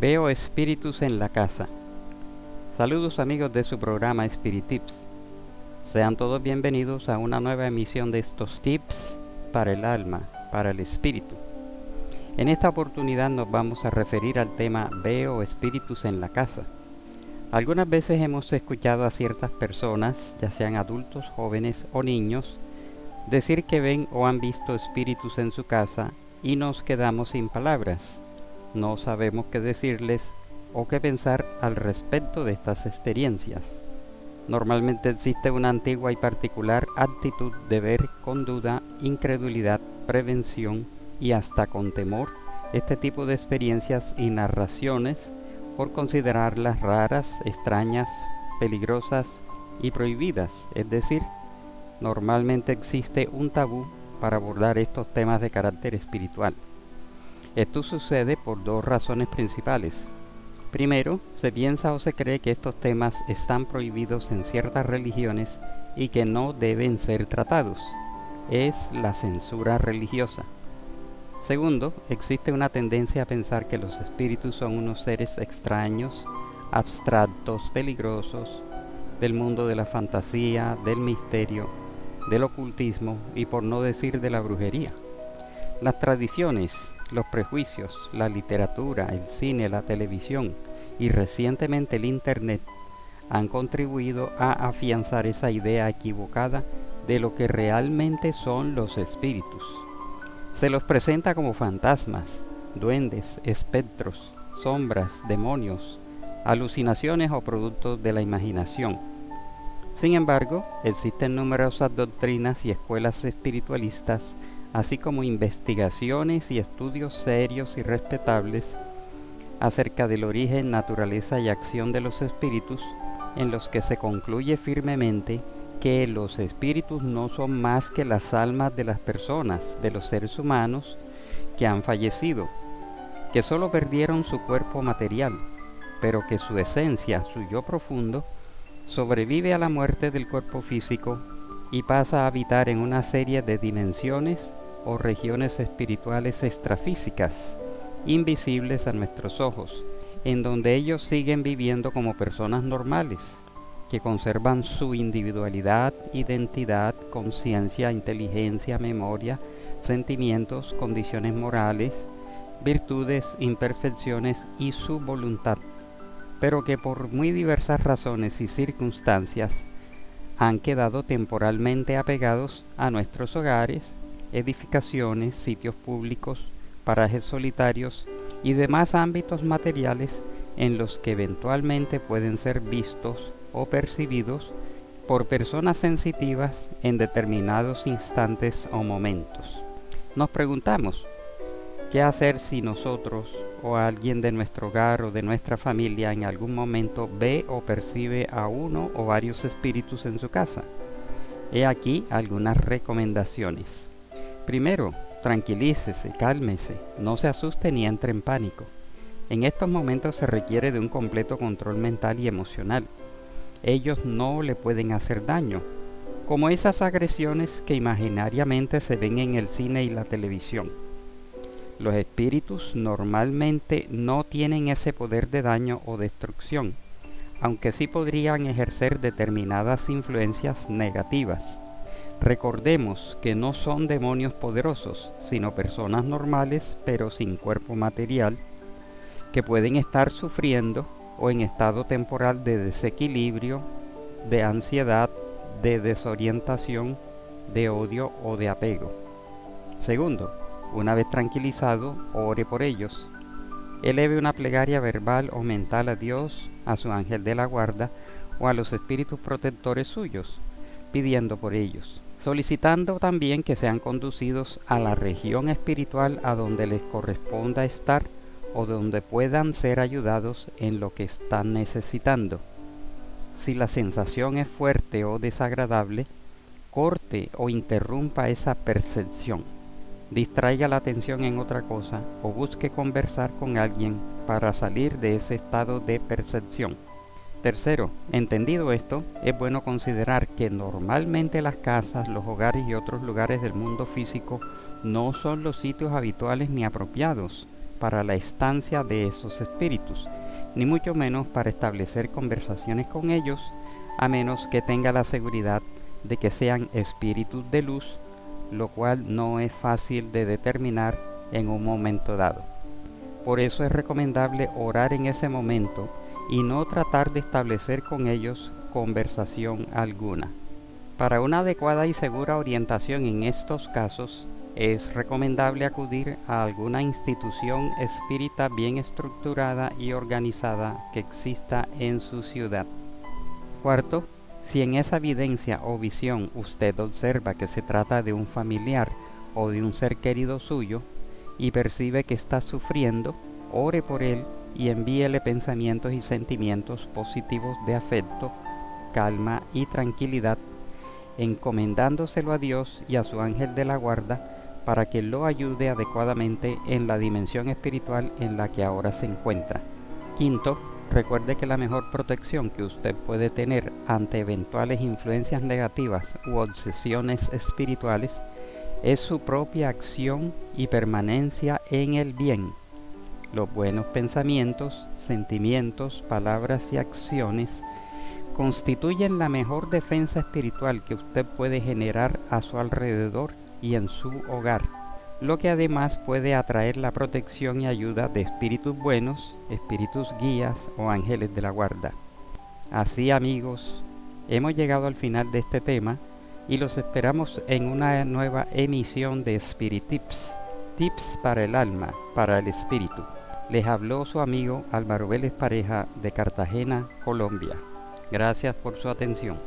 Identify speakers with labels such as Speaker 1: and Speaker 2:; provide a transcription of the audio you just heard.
Speaker 1: Veo espíritus en la casa. Saludos amigos de su programa Spirit Tips. Sean todos bienvenidos a una nueva emisión de estos tips para el alma, para el espíritu. En esta oportunidad nos vamos a referir al tema Veo espíritus en la casa. Algunas veces hemos escuchado a ciertas personas, ya sean adultos, jóvenes o niños, decir que ven o han visto espíritus en su casa y nos quedamos sin palabras. No sabemos qué decirles o qué pensar al respecto de estas experiencias. Normalmente existe una antigua y particular actitud de ver con duda, incredulidad, prevención y hasta con temor este tipo de experiencias y narraciones por considerarlas raras, extrañas, peligrosas y prohibidas. Es decir, normalmente existe un tabú para abordar estos temas de carácter espiritual. Esto sucede por dos razones principales. Primero, se piensa o se cree que estos temas están prohibidos en ciertas religiones y que no deben ser tratados. Es la censura religiosa. Segundo, existe una tendencia a pensar que los espíritus son unos seres extraños, abstractos, peligrosos, del mundo de la fantasía, del misterio, del ocultismo y por no decir de la brujería. Las tradiciones, los prejuicios, la literatura, el cine, la televisión y recientemente el Internet han contribuido a afianzar esa idea equivocada de lo que realmente son los espíritus. Se los presenta como fantasmas, duendes, espectros, sombras, demonios, alucinaciones o productos de la imaginación. Sin embargo, existen numerosas doctrinas y escuelas espiritualistas, así como investigaciones y estudios serios y respetables acerca del origen, naturaleza y acción de los espíritus, en los que se concluye firmemente que los espíritus no son más que las almas de las personas, de los seres humanos que han fallecido, que solo perdieron su cuerpo material, pero que su esencia, su yo profundo, sobrevive a la muerte del cuerpo físico y pasa a habitar en una serie de dimensiones o regiones espirituales extrafísicas, invisibles a nuestros ojos, en donde ellos siguen viviendo como personas normales, que conservan su individualidad, identidad, conciencia, inteligencia, memoria, sentimientos, condiciones morales, virtudes, imperfecciones y su voluntad, pero que por muy diversas razones y circunstancias han quedado temporalmente apegados a nuestros hogares, edificaciones, sitios públicos, parajes solitarios y demás ámbitos materiales en los que eventualmente pueden ser vistos o percibidos por personas sensitivas en determinados instantes o momentos. Nos preguntamos, ¿qué hacer si nosotros o alguien de nuestro hogar o de nuestra familia en algún momento ve o percibe a uno o varios espíritus en su casa? He aquí algunas recomendaciones. Primero, tranquilícese, cálmese, no se asuste ni entre en pánico. En estos momentos se requiere de un completo control mental y emocional ellos no le pueden hacer daño, como esas agresiones que imaginariamente se ven en el cine y la televisión. Los espíritus normalmente no tienen ese poder de daño o destrucción, aunque sí podrían ejercer determinadas influencias negativas. Recordemos que no son demonios poderosos, sino personas normales pero sin cuerpo material, que pueden estar sufriendo o en estado temporal de desequilibrio, de ansiedad, de desorientación, de odio o de apego. Segundo, una vez tranquilizado, ore por ellos. Eleve una plegaria verbal o mental a Dios, a su ángel de la guarda o a los espíritus protectores suyos, pidiendo por ellos, solicitando también que sean conducidos a la región espiritual a donde les corresponda estar o donde puedan ser ayudados en lo que están necesitando. Si la sensación es fuerte o desagradable, corte o interrumpa esa percepción. Distraiga la atención en otra cosa o busque conversar con alguien para salir de ese estado de percepción. Tercero, entendido esto, es bueno considerar que normalmente las casas, los hogares y otros lugares del mundo físico no son los sitios habituales ni apropiados para la estancia de esos espíritus, ni mucho menos para establecer conversaciones con ellos, a menos que tenga la seguridad de que sean espíritus de luz, lo cual no es fácil de determinar en un momento dado. Por eso es recomendable orar en ese momento y no tratar de establecer con ellos conversación alguna. Para una adecuada y segura orientación en estos casos, es recomendable acudir a alguna institución espírita bien estructurada y organizada que exista en su ciudad. Cuarto, si en esa evidencia o visión usted observa que se trata de un familiar o de un ser querido suyo y percibe que está sufriendo, ore por él y envíele pensamientos y sentimientos positivos de afecto, calma y tranquilidad, encomendándoselo a Dios y a su ángel de la guarda para que lo ayude adecuadamente en la dimensión espiritual en la que ahora se encuentra. Quinto, recuerde que la mejor protección que usted puede tener ante eventuales influencias negativas u obsesiones espirituales es su propia acción y permanencia en el bien los buenos pensamientos, sentimientos, palabras y acciones constituyen la mejor defensa espiritual que usted puede generar a su alrededor y en su hogar, lo que además puede atraer la protección y ayuda de espíritus buenos, espíritus guías o ángeles de la guarda. Así amigos, hemos llegado al final de este tema y los esperamos en una nueva emisión de Spirit Tips, tips para el alma, para el espíritu. Les habló su amigo Álvaro Vélez Pareja de Cartagena, Colombia. Gracias por su atención.